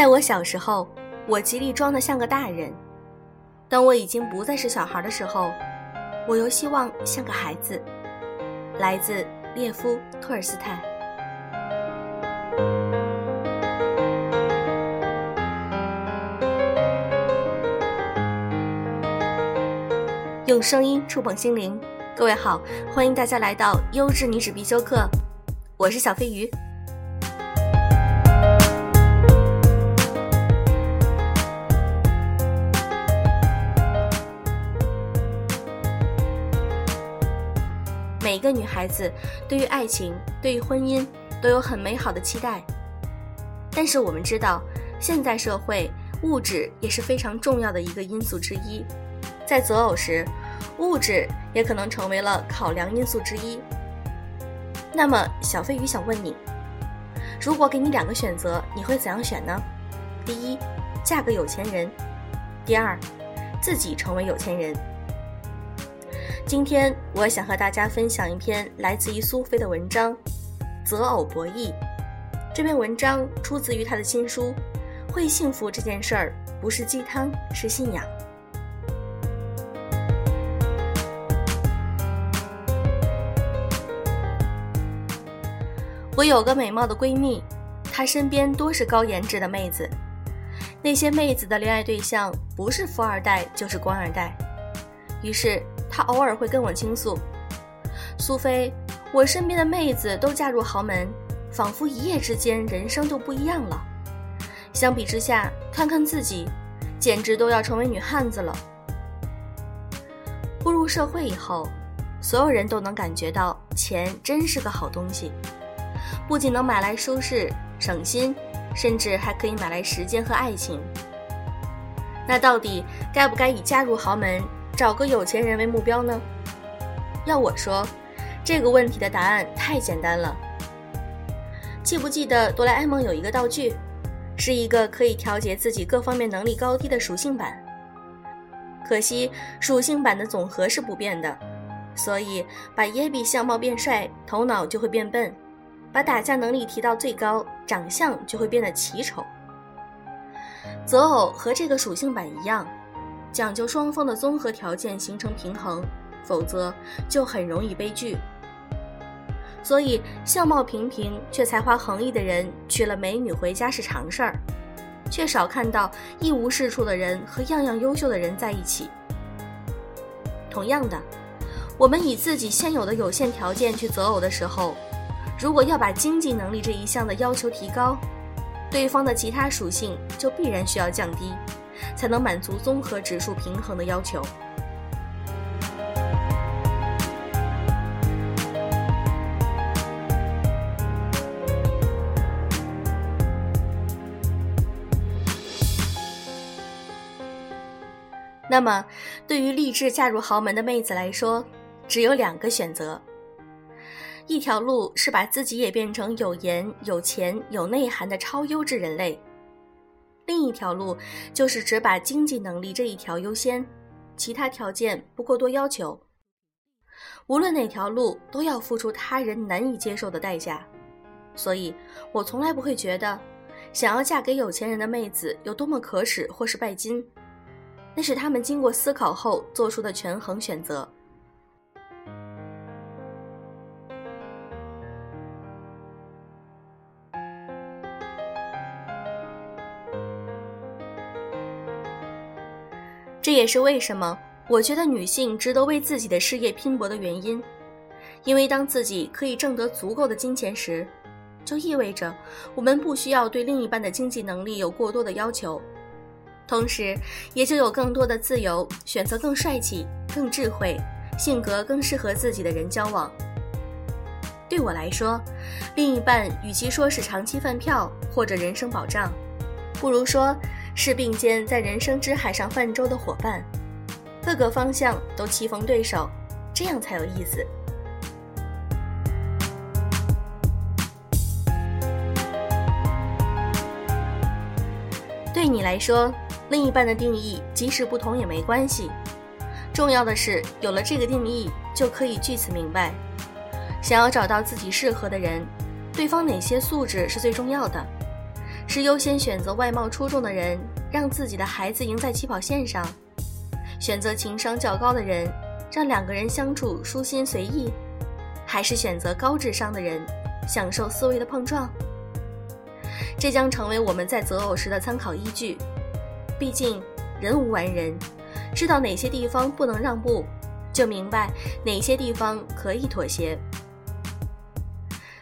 在我小时候，我极力装得像个大人；当我已经不再是小孩的时候，我又希望像个孩子。来自列夫·托尔斯泰。用声音触碰心灵，各位好，欢迎大家来到优质女子必修课，我是小飞鱼。每个女孩子对于爱情、对于婚姻都有很美好的期待，但是我们知道，现在社会物质也是非常重要的一个因素之一。在择偶时，物质也可能成为了考量因素之一。那么，小飞鱼想问你：如果给你两个选择，你会怎样选呢？第一，嫁个有钱人；第二，自己成为有钱人。今天我想和大家分享一篇来自于苏菲的文章《择偶博弈》。这篇文章出自于他的新书《会幸福这件事儿不是鸡汤，是信仰》。我有个美貌的闺蜜，她身边多是高颜值的妹子，那些妹子的恋爱对象不是富二代就是官二代，于是。他偶尔会跟我倾诉：“苏菲，我身边的妹子都嫁入豪门，仿佛一夜之间人生就不一样了。相比之下，看看自己，简直都要成为女汉子了。”步入社会以后，所有人都能感觉到钱真是个好东西，不仅能买来舒适省心，甚至还可以买来时间和爱情。那到底该不该以嫁入豪门？找个有钱人为目标呢？要我说，这个问题的答案太简单了。记不记得哆啦 A 梦有一个道具，是一个可以调节自己各方面能力高低的属性板？可惜属性板的总和是不变的，所以把耶比相貌变帅，头脑就会变笨；把打架能力提到最高，长相就会变得奇丑。择偶和这个属性板一样。讲究双方的综合条件形成平衡，否则就很容易悲剧。所以，相貌平平却才华横溢的人娶了美女回家是常事儿，却少看到一无是处的人和样样优秀的人在一起。同样的，我们以自己现有的有限条件去择偶的时候，如果要把经济能力这一项的要求提高，对方的其他属性就必然需要降低。才能满足综合指数平衡的要求。那么，对于立志嫁入豪门的妹子来说，只有两个选择：一条路是把自己也变成有颜、有钱、有内涵的超优质人类。另一条路就是只把经济能力这一条优先，其他条件不过多要求。无论哪条路都要付出他人难以接受的代价，所以我从来不会觉得想要嫁给有钱人的妹子有多么可耻或是拜金，那是他们经过思考后做出的权衡选择。也是为什么我觉得女性值得为自己的事业拼搏的原因，因为当自己可以挣得足够的金钱时，就意味着我们不需要对另一半的经济能力有过多的要求，同时也就有更多的自由选择更帅气、更智慧、性格更适合自己的人交往。对我来说，另一半与其说是长期饭票或者人生保障，不如说。是并肩在人生之海上泛舟的伙伴，各个方向都棋逢对手，这样才有意思。对你来说，另一半的定义即使不同也没关系，重要的是有了这个定义，就可以据此明白，想要找到自己适合的人，对方哪些素质是最重要的。是优先选择外貌出众的人，让自己的孩子赢在起跑线上；选择情商较高的人，让两个人相处舒心随意；还是选择高智商的人，享受思维的碰撞？这将成为我们在择偶时的参考依据。毕竟，人无完人，知道哪些地方不能让步，就明白哪些地方可以妥协。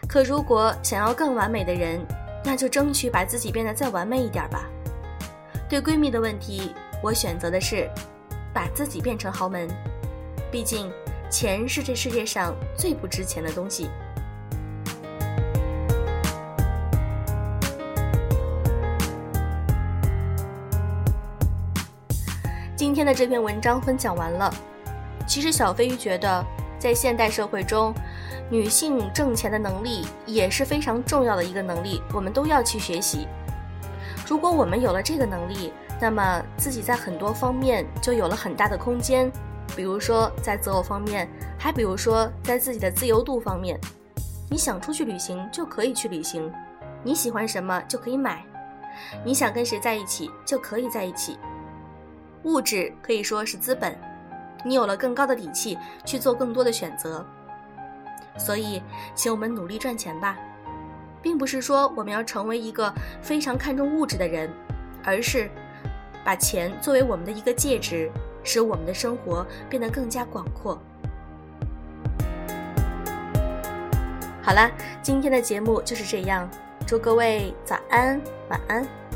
可如果想要更完美的人，那就争取把自己变得再完美一点吧。对闺蜜的问题，我选择的是把自己变成豪门。毕竟，钱是这世界上最不值钱的东西。今天的这篇文章分享完了。其实小飞鱼觉得，在现代社会中，女性挣钱的能力也是非常重要的一个能力，我们都要去学习。如果我们有了这个能力，那么自己在很多方面就有了很大的空间，比如说在择偶方面，还比如说在自己的自由度方面。你想出去旅行就可以去旅行，你喜欢什么就可以买，你想跟谁在一起就可以在一起。物质可以说是资本，你有了更高的底气去做更多的选择。所以，请我们努力赚钱吧，并不是说我们要成为一个非常看重物质的人，而是把钱作为我们的一个介质，使我们的生活变得更加广阔。好了，今天的节目就是这样，祝各位早安，晚安。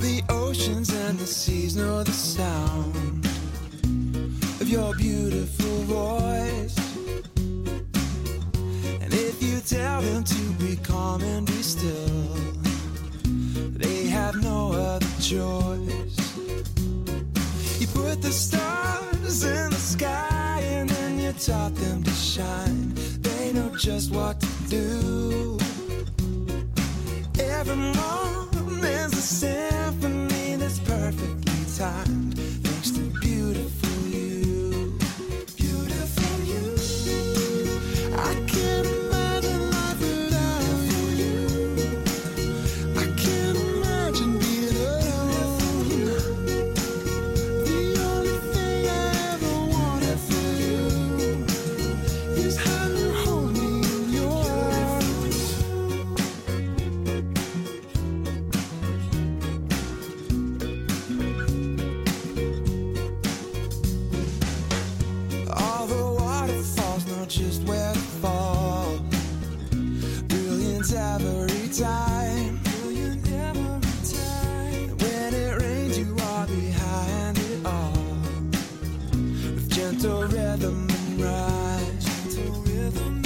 The oceans and the seas know the sound of your beautiful voice. And if you tell them to be calm and be still, they have no other choice. You put the stars in the sky and then you taught them to shine. They know just what to do seven long. There's a symphony that's perfectly timed, thanks to beautiful. gentle rhythm and rhyme. Gentle rhythm